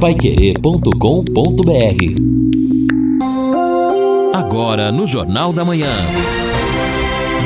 paiquerê.com.br Agora no Jornal da Manhã.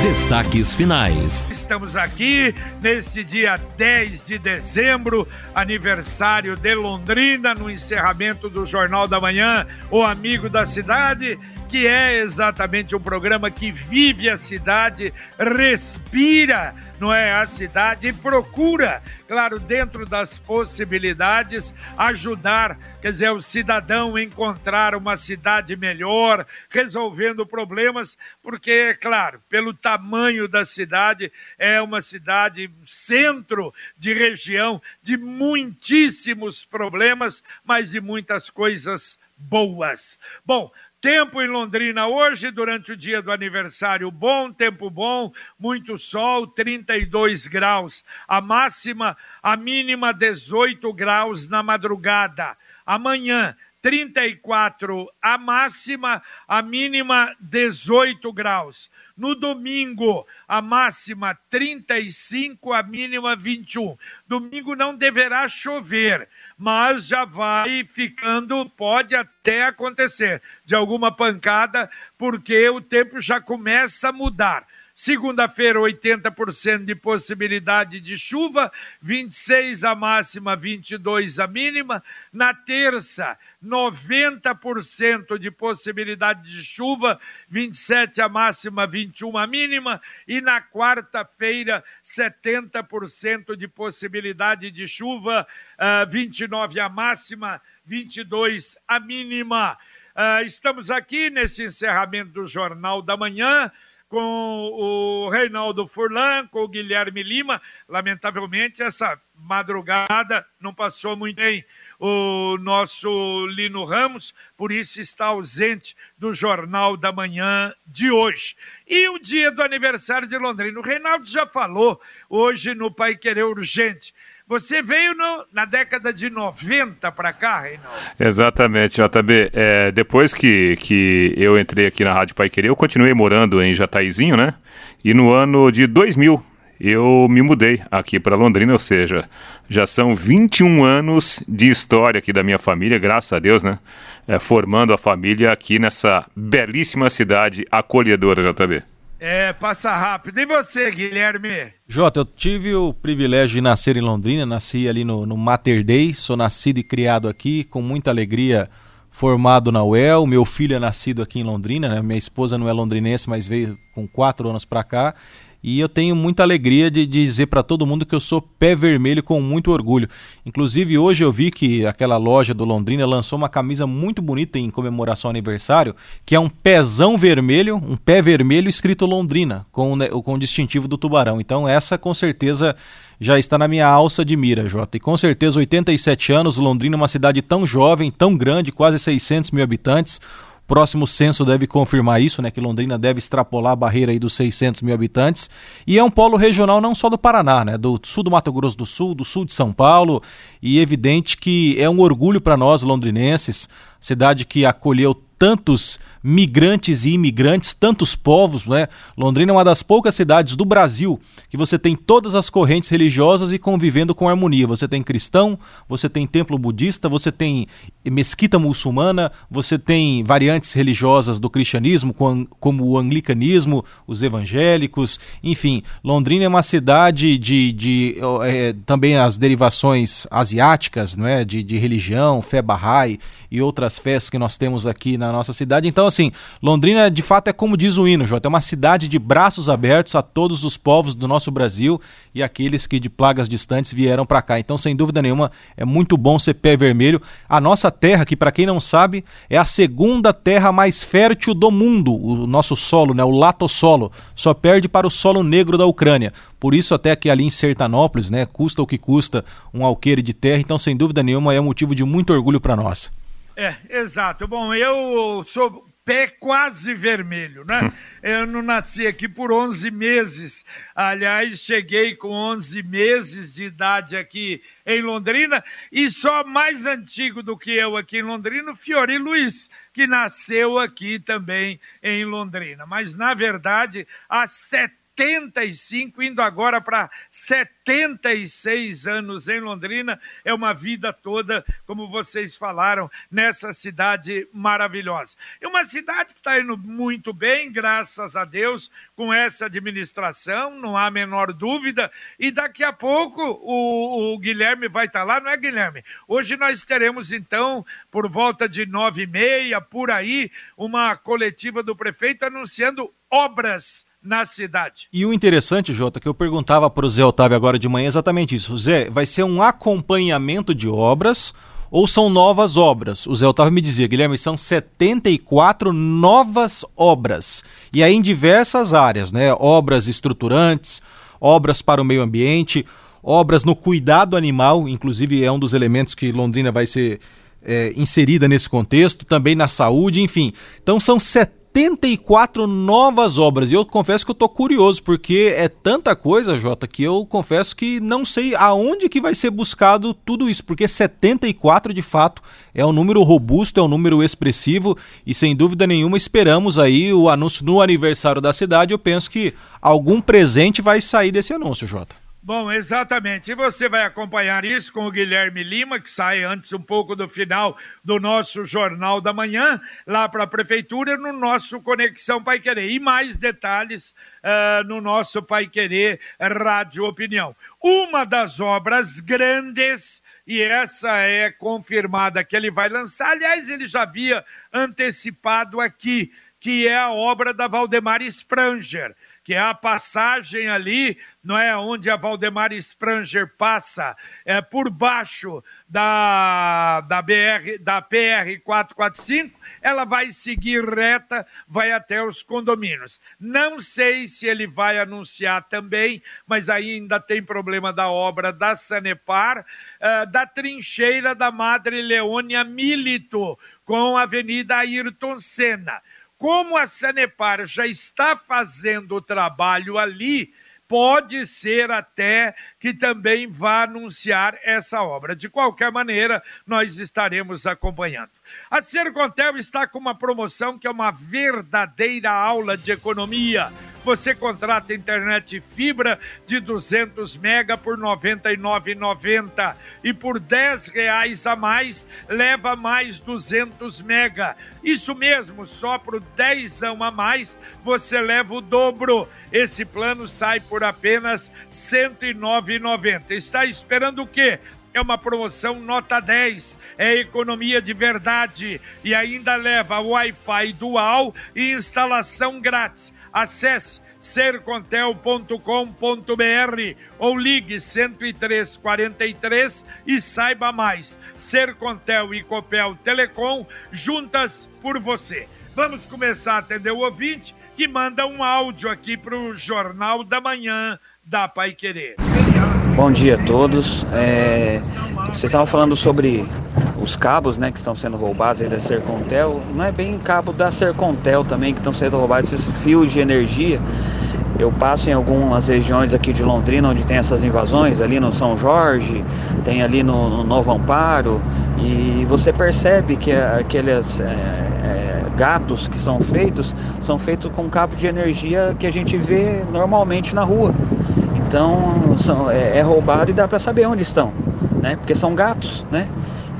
Destaques finais. Estamos aqui neste dia 10 de dezembro, aniversário de Londrina, no encerramento do Jornal da Manhã, o Amigo da Cidade, que é exatamente um programa que vive a cidade, respira não é, a cidade e procura, claro, dentro das possibilidades, ajudar, quer dizer, o cidadão a encontrar uma cidade melhor, resolvendo problemas, porque, claro, pelo tamanho da cidade, é uma cidade centro de região de muitíssimos problemas, mas de muitas coisas boas. Bom, Tempo em Londrina hoje, durante o dia do aniversário, bom, tempo bom, muito sol, 32 graus. A máxima, a mínima 18 graus na madrugada. Amanhã, 34 a máxima, a mínima 18 graus. No domingo, a máxima 35, a mínima 21. Domingo não deverá chover mas já vai ficando, pode até acontecer de alguma pancada, porque o tempo já começa a mudar. Segunda-feira, 80% de possibilidade de chuva, 26 a máxima, 22 a mínima. Na terça, 90% de possibilidade de chuva, 27 a máxima, 21 a mínima. E na quarta-feira, 70% de possibilidade de chuva, uh, ah, 29 a máxima, 22 a mínima. Uh, estamos aqui nesse encerramento do Jornal da Manhã com o Reinaldo Furlan, com o Guilherme Lima. Lamentavelmente, essa madrugada não passou muito bem o nosso Lino Ramos, por isso está ausente do Jornal da Manhã de hoje. E o dia do aniversário de Londrina. O Reinaldo já falou hoje no Pai Querer Urgente. Você veio no, na década de 90 para cá, Reinaldo? Exatamente, JB. É, depois que, que eu entrei aqui na Rádio Pai Querer, eu continuei morando em Jataizinho, né? E no ano de 2000 eu me mudei aqui para Londrina, ou seja, já são 21 anos de história aqui da minha família, graças a Deus, né? É, formando a família aqui nessa belíssima cidade acolhedora, JB. É, passa rápido. E você, Guilherme? Jota, eu tive o privilégio de nascer em Londrina, nasci ali no, no Mater Dei, sou nascido e criado aqui, com muita alegria, formado na UEL. Meu filho é nascido aqui em Londrina, né? minha esposa não é londrinense, mas veio com quatro anos para cá. E eu tenho muita alegria de, dizer para todo mundo que eu sou pé vermelho com muito orgulho. Inclusive, hoje eu vi que aquela loja do Londrina lançou uma camisa muito bonita em comemoração ao aniversário, que é um pezão vermelho, um pé vermelho escrito Londrina, com, com o distintivo do tubarão. Então, essa com certeza já está na minha alça de mira, Jota. E com certeza, 87 anos, Londrina é uma cidade tão jovem, tão grande, quase 600 mil habitantes próximo censo deve confirmar isso, né, que Londrina deve extrapolar a barreira aí dos 600 mil habitantes. E é um polo regional não só do Paraná, né, do sul do Mato Grosso do Sul, do sul de São Paulo, e evidente que é um orgulho para nós londrinenses, cidade que acolheu tantos migrantes e imigrantes, tantos povos, né? Londrina é uma das poucas cidades do Brasil que você tem todas as correntes religiosas e convivendo com harmonia. Você tem cristão, você tem templo budista, você tem mesquita muçulmana, você tem variantes religiosas do cristianismo, como o anglicanismo, os evangélicos, enfim. Londrina é uma cidade de, de é, também as derivações asiáticas, não é? de, de religião, fé Bahá'í e outras fés que nós temos aqui na nossa cidade. Então, assim, Londrina de fato é como diz o hino, Jota, é uma cidade de braços abertos a todos os povos do nosso Brasil e aqueles que de plagas distantes vieram para cá. Então, sem dúvida nenhuma, é muito bom ser pé vermelho. A nossa terra, que para quem não sabe, é a segunda terra mais fértil do mundo, o nosso solo, né, o latossolo, só perde para o solo negro da Ucrânia. Por isso até que ali em Sertanópolis, né, custa o que custa um alqueire de terra, então sem dúvida nenhuma é motivo de muito orgulho para nós. É, exato. Bom, eu sou pé quase vermelho, né? Eu não nasci aqui por 11 meses. Aliás, cheguei com 11 meses de idade aqui em Londrina e só mais antigo do que eu aqui em Londrina, Fiori Luiz, que nasceu aqui também em Londrina. Mas, na verdade, há 70 75, indo agora para 76 anos em Londrina. É uma vida toda, como vocês falaram, nessa cidade maravilhosa. É uma cidade que está indo muito bem, graças a Deus, com essa administração, não há a menor dúvida. E daqui a pouco o, o Guilherme vai estar tá lá, não é, Guilherme? Hoje nós teremos, então, por volta de nove e meia, por aí, uma coletiva do prefeito anunciando obras na cidade. E o interessante, Jota, que eu perguntava para o Zé Otávio agora de manhã exatamente isso. Zé, vai ser um acompanhamento de obras ou são novas obras? O Zé Otávio me dizia, Guilherme, são 74 novas obras. E aí em diversas áreas, né? Obras estruturantes, obras para o meio ambiente, obras no cuidado animal, inclusive é um dos elementos que Londrina vai ser é, inserida nesse contexto, também na saúde, enfim. Então são 70 74 novas obras. E eu confesso que eu tô curioso, porque é tanta coisa, Jota, que eu confesso que não sei aonde que vai ser buscado tudo isso, porque 74 de fato é um número robusto, é um número expressivo e sem dúvida nenhuma esperamos aí o anúncio no aniversário da cidade. Eu penso que algum presente vai sair desse anúncio, Jota. Bom, exatamente. E você vai acompanhar isso com o Guilherme Lima, que sai antes um pouco do final do nosso Jornal da Manhã, lá para a Prefeitura, no nosso Conexão Pai Querer. E mais detalhes uh, no nosso Pai Querer Rádio Opinião. Uma das obras grandes, e essa é confirmada que ele vai lançar, aliás, ele já havia antecipado aqui, que é a obra da Valdemar Spranger que é a passagem ali, não é onde a Valdemar Spranger passa, é por baixo da, da BR, da PR 445, ela vai seguir reta, vai até os condomínios. Não sei se ele vai anunciar também, mas ainda tem problema da obra da Sanepar, uh, da trincheira da Madre Leônia Milito, com a Avenida Ayrton Senna como a Sanepar já está fazendo o trabalho ali, pode ser até que também vá anunciar essa obra. De qualquer maneira, nós estaremos acompanhando. A Sercontel está com uma promoção que é uma verdadeira aula de economia você contrata internet fibra de 200 mega por R$ 99,90 e por R$ reais a mais leva mais 200 mega. Isso mesmo, só por 10 a mais você leva o dobro. Esse plano sai por apenas R$ 109,90. Está esperando o quê? é uma promoção nota 10, é economia de verdade e ainda leva Wi-Fi dual e instalação grátis. Acesse sercontel.com.br ou ligue 10343 e saiba mais. Sercontel e Copel Telecom juntas por você. Vamos começar a atender o ouvinte que manda um áudio aqui para o Jornal da Manhã da Pai Querer. Bom dia a todos. É, vocês estavam falando sobre os cabos né, que estão sendo roubados aí da Sercontel. Não é bem cabo da Sercontel também que estão sendo roubados, esses fios de energia. Eu passo em algumas regiões aqui de Londrina onde tem essas invasões, ali no São Jorge, tem ali no, no Novo Amparo, e você percebe que aqueles é, é, gatos que são feitos são feitos com cabo de energia que a gente vê normalmente na rua. Então são, é, é roubado e dá para saber onde estão, né? Porque são gatos, né?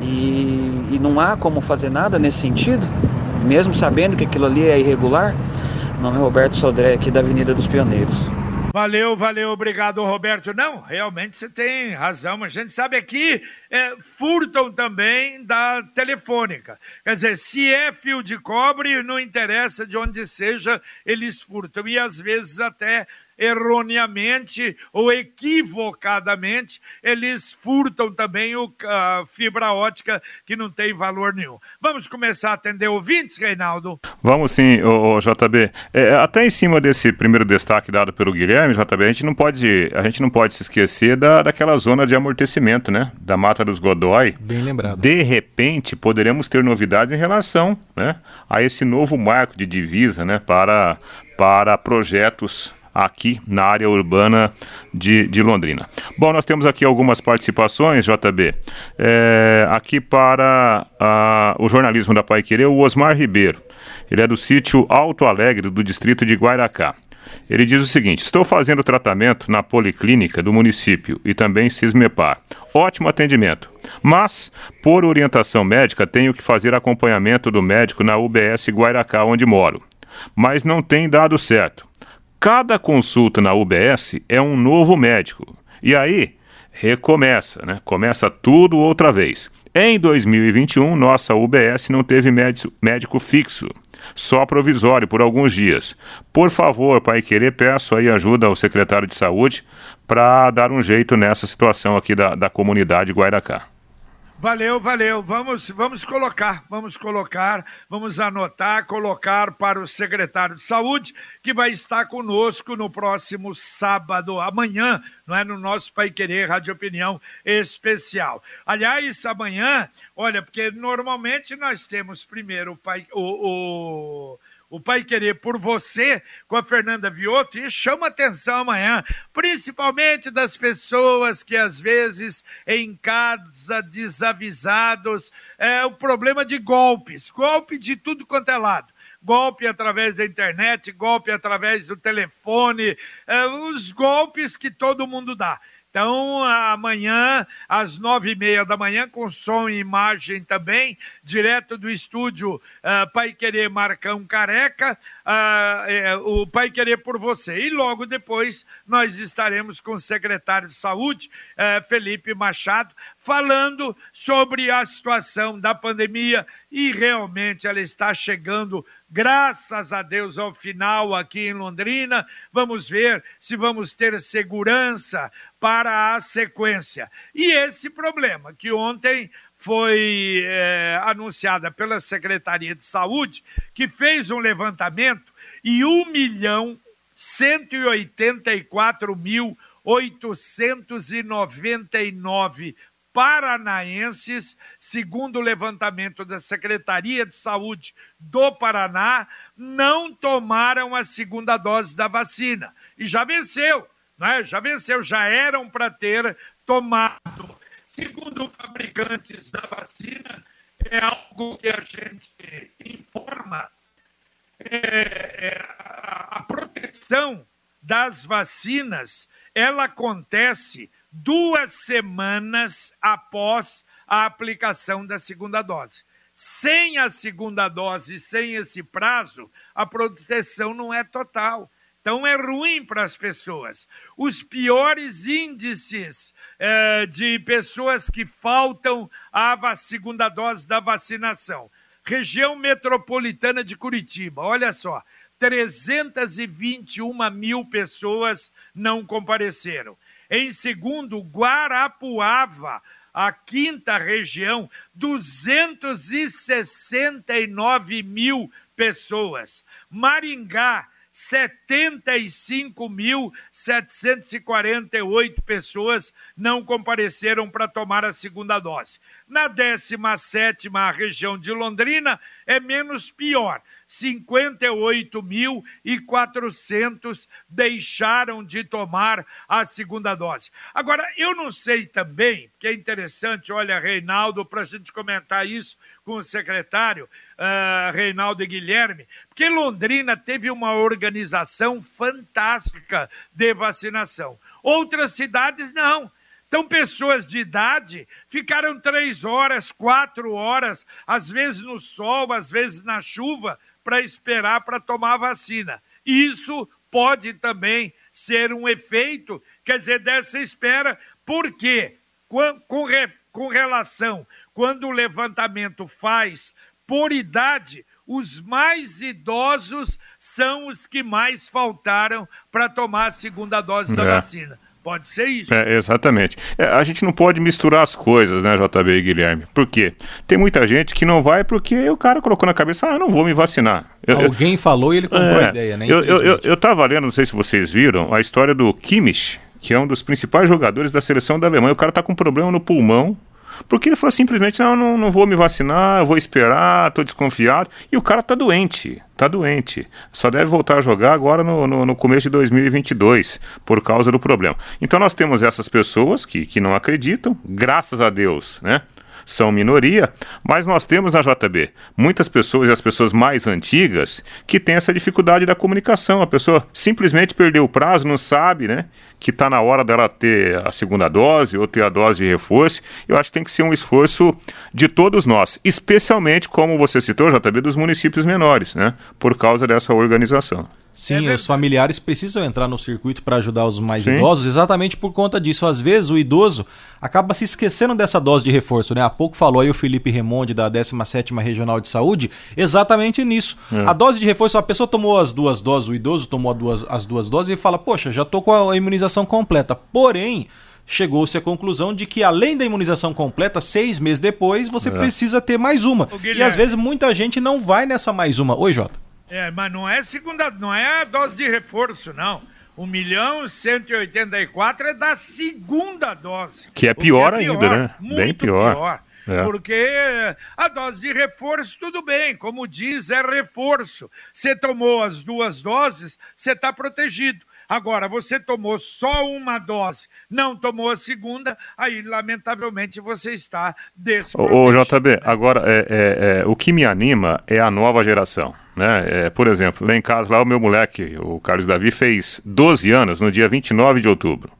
E, e não há como fazer nada nesse sentido, mesmo sabendo que aquilo ali é irregular. Meu nome é Roberto Sodré, aqui da Avenida dos Pioneiros. Valeu, valeu, obrigado, Roberto. Não, realmente você tem razão. A gente sabe aqui, é, furtam também da telefônica. Quer dizer, se é fio de cobre, não interessa de onde seja, eles furtam. E às vezes até erroneamente ou equivocadamente, eles furtam também o, a fibra ótica que não tem valor nenhum. Vamos começar a atender ouvintes, Reinaldo? Vamos sim, o, JB. É, até em cima desse primeiro destaque dado pelo Guilherme, JB, a gente não pode, a gente não pode se esquecer da, daquela zona de amortecimento, né? Da Mata dos Godói. Bem lembrado. De repente, poderemos ter novidades em relação né, a esse novo marco de divisa né, para, para projetos aqui na área urbana de, de Londrina. Bom, nós temos aqui algumas participações, JB. É, aqui para a, o jornalismo da Pai Querer, o Osmar Ribeiro. Ele é do sítio Alto Alegre, do distrito de Guairacá. Ele diz o seguinte: Estou fazendo tratamento na policlínica do município e também Cismepar. Ótimo atendimento. Mas, por orientação médica, tenho que fazer acompanhamento do médico na UBS Guairacá, onde moro. Mas não tem dado certo. Cada consulta na UBS é um novo médico. E aí, recomeça, né? Começa tudo outra vez. Em 2021, nossa UBS não teve médico fixo, só provisório por alguns dias. Por favor, Pai Querer, peço aí ajuda ao secretário de Saúde para dar um jeito nessa situação aqui da, da comunidade Guairacá. Valeu, valeu. Vamos, vamos colocar, vamos colocar, vamos anotar, colocar para o secretário de Saúde, que vai estar conosco no próximo sábado, amanhã, não é? No nosso Pai Querer Rádio Opinião Especial. Aliás, amanhã, olha, porque normalmente nós temos primeiro o, pai, o, o o Pai Querer por você com a Fernanda Vioto e chama atenção amanhã, principalmente das pessoas que às vezes em casa desavisados, é o problema de golpes, golpe de tudo quanto é lado golpe através da internet, golpe através do telefone, é, os golpes que todo mundo dá. Então, amanhã, às nove e meia da manhã, com som e imagem também, direto do estúdio uh, Pai Querer Marcão Careca, uh, uh, o Pai Querer por você. E logo depois, nós estaremos com o secretário de Saúde, uh, Felipe Machado, falando sobre a situação da pandemia e realmente ela está chegando graças a Deus, ao final aqui em Londrina. Vamos ver se vamos ter segurança para a sequência. E esse problema que ontem foi é, anunciada pela Secretaria de Saúde, que fez um levantamento e 1 milhão 184 mil 899 paranaenses, segundo o levantamento da Secretaria de Saúde do Paraná, não tomaram a segunda dose da vacina. E já venceu, né? já venceu, já eram para ter tomado. Segundo fabricantes da vacina, é algo que a gente informa, é, é, a, a proteção das vacinas, ela acontece duas semanas após a aplicação da segunda dose. Sem a segunda dose, sem esse prazo, a proteção não é total. Então é ruim para as pessoas. Os piores índices eh, de pessoas que faltam a segunda dose da vacinação. Região metropolitana de Curitiba, olha só, 321 mil pessoas não compareceram. Em segundo, Guarapuava, a quinta região, 269 mil pessoas. Maringá, 75.748 pessoas não compareceram para tomar a segunda dose. Na 17 região de Londrina, é menos pior. 58.400 deixaram de tomar a segunda dose. Agora, eu não sei também, que é interessante, olha, Reinaldo, para a gente comentar isso com o secretário, uh, Reinaldo e Guilherme, porque Londrina teve uma organização fantástica de vacinação. Outras cidades não. Então, pessoas de idade ficaram três horas, quatro horas, às vezes no sol, às vezes na chuva, para esperar para tomar a vacina. Isso pode também ser um efeito, quer dizer, dessa espera, porque com, com, com relação, quando o levantamento faz por idade, os mais idosos são os que mais faltaram para tomar a segunda dose da é. vacina. Pode ser isso. É, exatamente. É, a gente não pode misturar as coisas, né, JB e Guilherme? Por quê? Tem muita gente que não vai porque o cara colocou na cabeça, ah, não vou me vacinar. Eu, Alguém eu, falou e ele comprou é, a ideia, né? Eu, eu, eu, eu tava lendo, não sei se vocês viram, a história do Kimmich, que é um dos principais jogadores da seleção da Alemanha. O cara tá com problema no pulmão, porque ele falou simplesmente: não, não, não vou me vacinar, eu vou esperar, estou desconfiado. E o cara está doente, está doente. Só deve voltar a jogar agora no, no, no, começo de 2022, por causa do problema. Então nós temos essas pessoas que, que não acreditam, graças a Deus, né? São minoria, mas nós temos na JB muitas pessoas e as pessoas mais antigas que têm essa dificuldade da comunicação. A pessoa simplesmente perdeu o prazo, não sabe, né? Que está na hora dela ter a segunda dose ou ter a dose de reforço. Eu acho que tem que ser um esforço de todos nós, especialmente, como você citou, JB, dos municípios menores, né? Por causa dessa organização. Sim, é os familiares precisam entrar no circuito para ajudar os mais Sim. idosos, exatamente por conta disso. Às vezes o idoso acaba se esquecendo dessa dose de reforço, né? Há pouco falou aí o Felipe Remonde da 17ª Regional de Saúde, exatamente nisso. É. A dose de reforço, a pessoa tomou as duas doses, o idoso tomou as duas, as duas doses e fala: "Poxa, já tô com a imunização completa". Porém, chegou-se à conclusão de que além da imunização completa, seis meses depois, você é. precisa ter mais uma. E às vezes muita gente não vai nessa mais uma. Oi, Jota. É, mas não é segunda, não é a dose de reforço, não. 1 milhão 184 é da segunda dose. Que é pior, é pior ainda, né? Bem pior. pior é. Porque a dose de reforço, tudo bem, como diz, é reforço. Você tomou as duas doses, você está protegido. Agora, você tomou só uma dose, não tomou a segunda, aí, lamentavelmente, você está desprotegido. Ô, JB, agora, é, é, é, o que me anima é a nova geração. Né? É, por exemplo, lá em casa, lá o meu moleque, o Carlos Davi, fez 12 anos no dia 29 de outubro.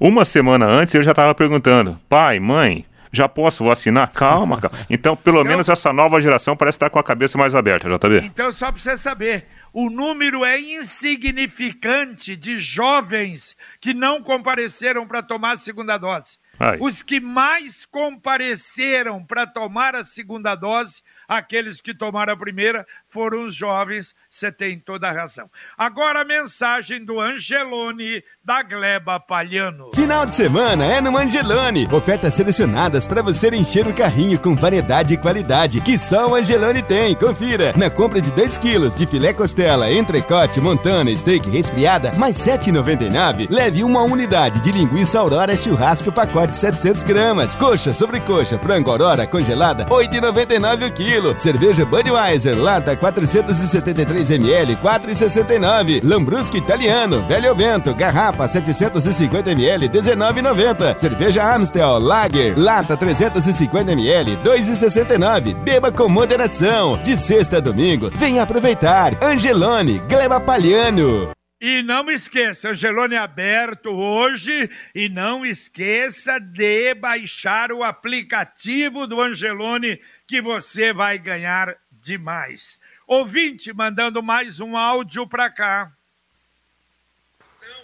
Uma semana antes, ele já estava perguntando, pai, mãe, já posso vacinar? Calma, calma. Então, pelo então, menos essa nova geração parece estar com a cabeça mais aberta, JB. Então, só para você saber, o número é insignificante de jovens que não compareceram para tomar a segunda dose. Os que mais compareceram para tomar a segunda dose aqueles que tomaram a primeira foram os jovens, você tem toda a razão. Agora a mensagem do Angelone da Gleba Palhano. Final de semana é no Angelone. Ofertas selecionadas para você encher o carrinho com variedade e qualidade que só o Angelone tem. Confira. Na compra de 2 quilos de filé costela, entrecote, montana, steak resfriada, mais 7,99, leve uma unidade de linguiça aurora churrasco pacote 700 gramas. Coxa, sobrecoxa, frango aurora congelada, 8,99 o quilo. Cerveja Budweiser, lata 473 ml, 4,69. Lambrusco italiano, velho vento, garrafa 750 ml, 19,90. Cerveja Amstel Lager, lata 350 ml, 2,69. Beba com moderação. De sexta a domingo, vem aproveitar. Angelone, Gleba Palhano. E não esqueça, Angelone é aberto hoje e não esqueça de baixar o aplicativo do Angelone que você vai ganhar demais. Ouvinte mandando mais um áudio para cá.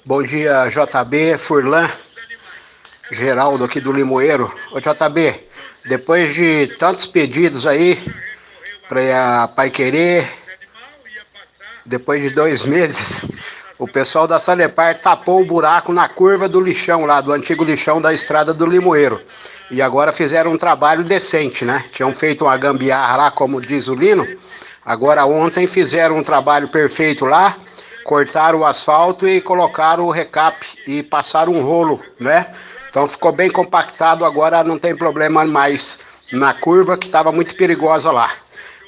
Bom dia, JB, Furlan, Geraldo aqui do Limoeiro. Ô JB, depois de tantos pedidos aí para a Pai Querer, depois de dois meses, o pessoal da Salepar tapou o buraco na curva do lixão lá, do antigo lixão da estrada do Limoeiro. E agora fizeram um trabalho decente, né? Tinham feito uma gambiarra lá, como diz o Lino Agora ontem fizeram um trabalho perfeito lá, cortaram o asfalto e colocaram o recap e passaram um rolo, né? Então ficou bem compactado, agora não tem problema mais na curva que estava muito perigosa lá.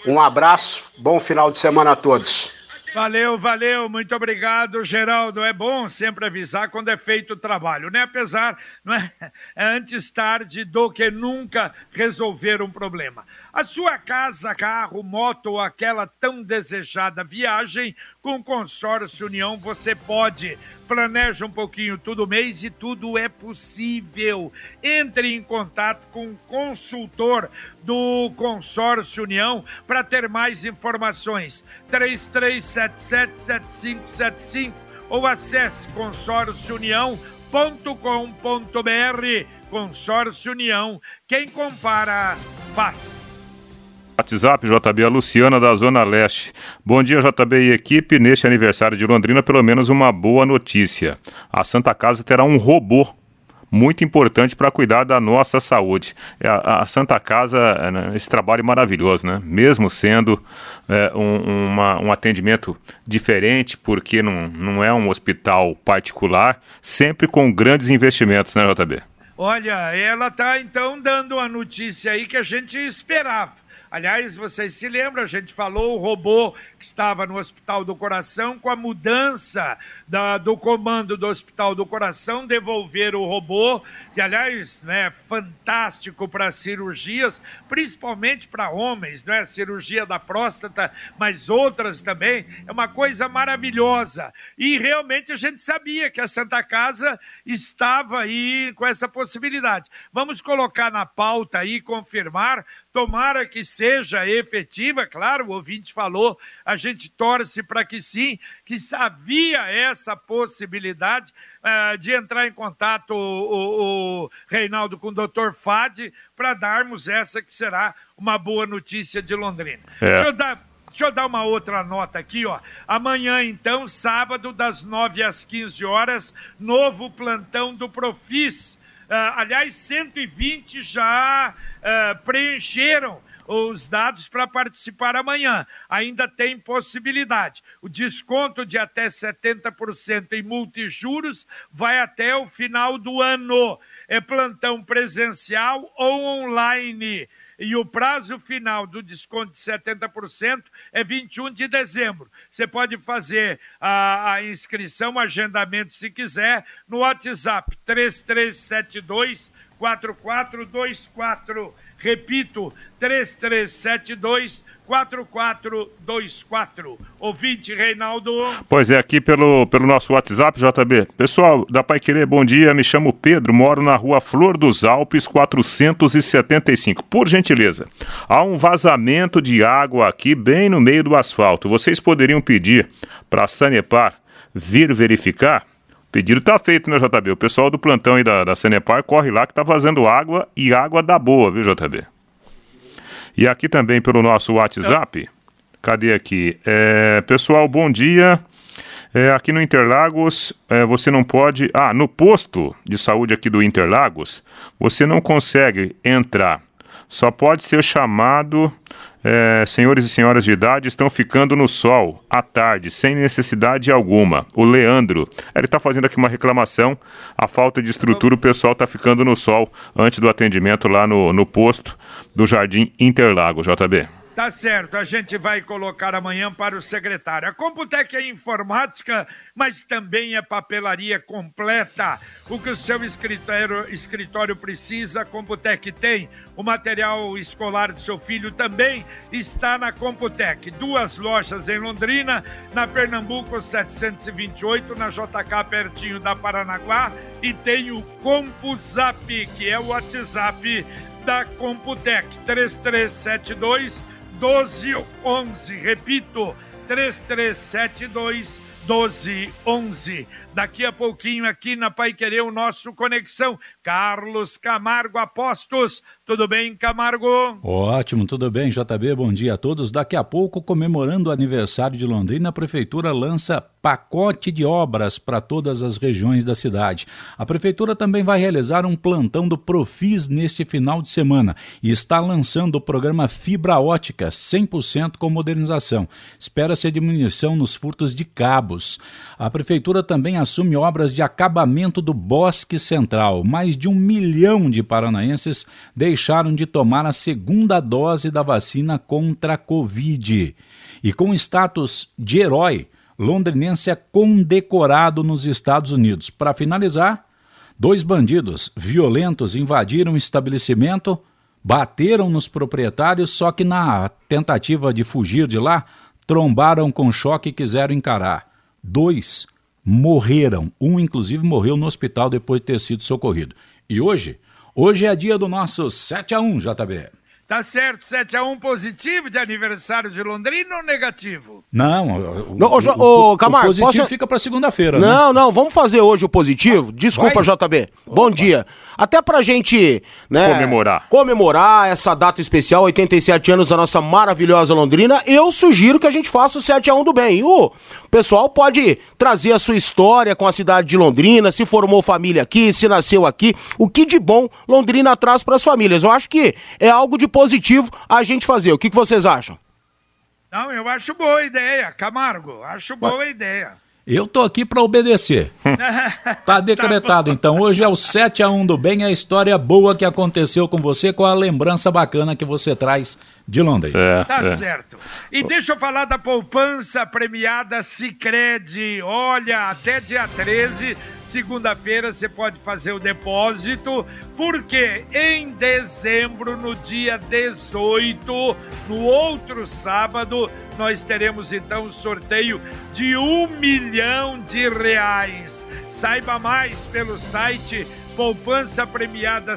Um abraço, bom final de semana a todos. Valeu, valeu, muito obrigado, Geraldo. É bom sempre avisar quando é feito o trabalho, né? Apesar, não é? é antes tarde do que nunca resolver um problema. A sua casa, carro, moto ou aquela tão desejada viagem, com Consórcio União você pode. Planeja um pouquinho todo mês e tudo é possível. Entre em contato com o consultor do Consórcio União para ter mais informações. 33777575 ou acesse consórciounião.com.br. Consórcio União, quem compara, faz. WhatsApp, JB, a Luciana da Zona Leste. Bom dia, JB e equipe. Neste aniversário de Londrina, pelo menos uma boa notícia. A Santa Casa terá um robô muito importante para cuidar da nossa saúde. É, a, Santa Casa, é, né, esse trabalho maravilhoso, né? Mesmo sendo é, um, uma, um atendimento diferente, porque não, não é um hospital particular, sempre com grandes investimentos, né, JB? Olha, ela está então dando a notícia aí que a gente esperava Aliás, vocês se lembram, a gente falou o robô que estava no Hospital do Coração, com a mudança da, do comando do Hospital do Coração, devolver o robô, que aliás, né, fantástico para cirurgias, principalmente para homens, né, cirurgia da próstata, mas outras também, é uma coisa maravilhosa. E realmente a gente sabia que a Santa Casa estava aí com essa possibilidade. Vamos colocar na pauta aí, confirmar, tomara que seja efetiva, claro, o ouvinte falou, a gente torce para que sim, que havia essa possibilidade uh, de entrar em contato o, o, o Reinaldo com o doutor Fade para darmos essa que será uma boa notícia de Londrina. É. Deixa eu dar Deixa eu dar uma outra nota aqui, ó. Amanhã, então, sábado, das 9 às 15 horas, novo plantão do Profis. Uh, aliás, 120 já uh, preencheram os dados para participar amanhã. Ainda tem possibilidade. O desconto de até 70% em multijuros vai até o final do ano. É plantão presencial ou online e o prazo final do desconto de 70% é 21 de dezembro. Você pode fazer a, a inscrição, agendamento, se quiser, no WhatsApp 3372 4424. Repito, 3372 4424. Ouvinte Reinaldo. Pois é, aqui pelo, pelo nosso WhatsApp, JB. Pessoal da Pai Querer, bom dia. Me chamo Pedro, moro na rua Flor dos Alpes, 475. Por gentileza, há um vazamento de água aqui bem no meio do asfalto. Vocês poderiam pedir para a Sanepar vir verificar? Pedido está feito, né, JB? O pessoal do plantão aí da, da Sanepar corre lá que está vazando água e água da boa, viu, JB? E aqui também pelo nosso WhatsApp. Cadê aqui? É, pessoal, bom dia. É, aqui no Interlagos, é, você não pode. Ah, no posto de saúde aqui do Interlagos, você não consegue entrar. Só pode ser chamado. É, senhores e senhoras de idade estão ficando no sol à tarde, sem necessidade alguma. O Leandro, ele está fazendo aqui uma reclamação. A falta de estrutura, o pessoal está ficando no sol antes do atendimento lá no, no posto do Jardim Interlago, JB. Tá certo, a gente vai colocar amanhã para o secretário. A Computec é informática, mas também é papelaria completa. O que o seu escritório, escritório precisa, a Computec tem. O material escolar do seu filho também está na Computec. Duas lojas em Londrina, na Pernambuco 728, na JK pertinho da Paranaguá. E tem o CompuZap, que é o WhatsApp da Computec, 3372 1211. Repito, 3372 1211. Daqui a pouquinho aqui na Pai Querer o nosso Conexão. Carlos Camargo Apostos. Tudo bem, Camargo? Ótimo, tudo bem, JB. Bom dia a todos. Daqui a pouco, comemorando o aniversário de Londrina, a Prefeitura lança pacote de obras para todas as regiões da cidade. A Prefeitura também vai realizar um plantão do Profis neste final de semana e está lançando o programa Fibra Ótica 100% com modernização. Espera-se a diminuição nos furtos de cabos. A Prefeitura também assume obras de acabamento do Bosque Central. Mais de um milhão de paranaenses deixaram de tomar a segunda dose da vacina contra a Covid. E com status de herói, londrinense é condecorado nos Estados Unidos. Para finalizar, dois bandidos violentos invadiram o estabelecimento, bateram nos proprietários, só que na tentativa de fugir de lá, trombaram com choque e quiseram encarar. Dois morreram. Um, inclusive, morreu no hospital depois de ter sido socorrido. E hoje, hoje é dia do nosso 7 a 1 JB. Tá certo, 7x1 positivo de aniversário de Londrina ou negativo? Não, o, não, o, o, Camargo, o positivo posso... fica para segunda-feira. Não, né? não, vamos fazer hoje o positivo. Desculpa, Vai? JB. Opa. Bom dia. Até pra gente, né, comemorar. Comemorar essa data especial, 87 anos da nossa maravilhosa Londrina, eu sugiro que a gente faça o 7 a 1 do bem. E o pessoal pode trazer a sua história com a cidade de Londrina, se formou família aqui, se nasceu aqui, o que de bom Londrina traz para as famílias. Eu acho que é algo de positivo a gente fazer. O que, que vocês acham? Não, eu acho boa ideia, Camargo. Acho boa Ué. ideia. Eu tô aqui para obedecer. tá decretado, então. Hoje é o 7 a 1 do bem, a história boa que aconteceu com você, com a lembrança bacana que você traz de Londres. É, tá é. certo. E deixa eu falar da poupança premiada Sicredi. Olha, até dia 13 Segunda-feira você pode fazer o depósito, porque em dezembro, no dia 18, no outro sábado, nós teremos então o sorteio de um milhão de reais. Saiba mais pelo site poupança premiada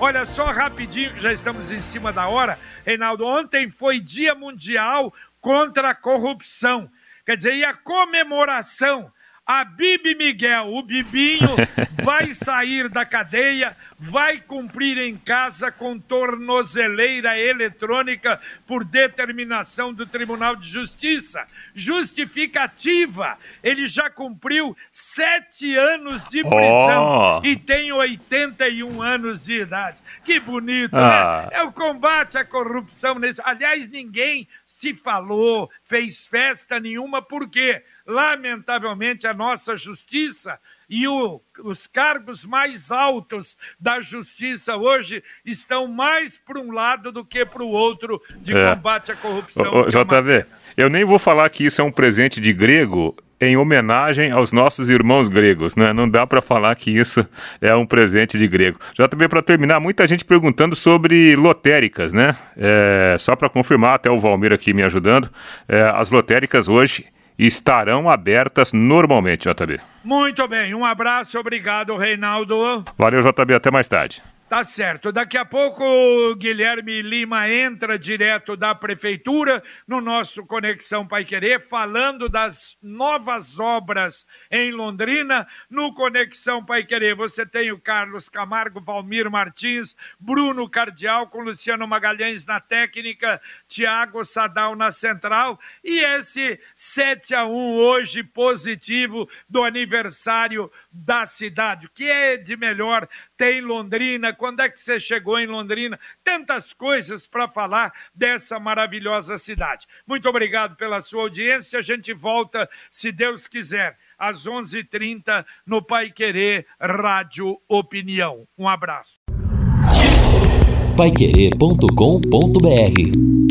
Olha só rapidinho, já estamos em cima da hora. Reinaldo, ontem foi Dia Mundial contra a Corrupção. Quer dizer, e a comemoração a Bibi Miguel, o Bibinho, vai sair da cadeia, vai cumprir em casa com tornozeleira eletrônica por determinação do Tribunal de Justiça. Justificativa: ele já cumpriu sete anos de prisão oh. e tem 81 anos de idade. Que bonito, né? ah. né? É o combate à corrupção nesse. Aliás, ninguém se falou, fez festa nenhuma, porque, lamentavelmente, a nossa justiça e o, os cargos mais altos da justiça hoje estão mais para um lado do que para o outro de é. combate à corrupção. Ô, JV, eu nem vou falar que isso é um presente de grego em homenagem aos nossos irmãos gregos, né? Não dá para falar que isso é um presente de grego. JB, para terminar, muita gente perguntando sobre lotéricas, né? É, só para confirmar, até o Valmir aqui me ajudando, é, as lotéricas hoje estarão abertas normalmente, JB. Muito bem, um abraço, obrigado, Reinaldo. Valeu, JB, até mais tarde. Tá certo. Daqui a pouco o Guilherme Lima entra direto da prefeitura no nosso Conexão Pai Querer, falando das novas obras em Londrina. No Conexão Pai Querer, você tem o Carlos Camargo, Valmir Martins, Bruno Cardial com Luciano Magalhães na técnica, Tiago Sadal na central e esse 7 a 1 hoje positivo do aniversário da cidade. O que é de melhor tem Londrina? Quando é que você chegou em Londrina? Tantas coisas para falar dessa maravilhosa cidade. Muito obrigado pela sua audiência. A gente volta, se Deus quiser, às 11:30 h 30 no Pai Querer Rádio Opinião. Um abraço. Paiquerê.com.br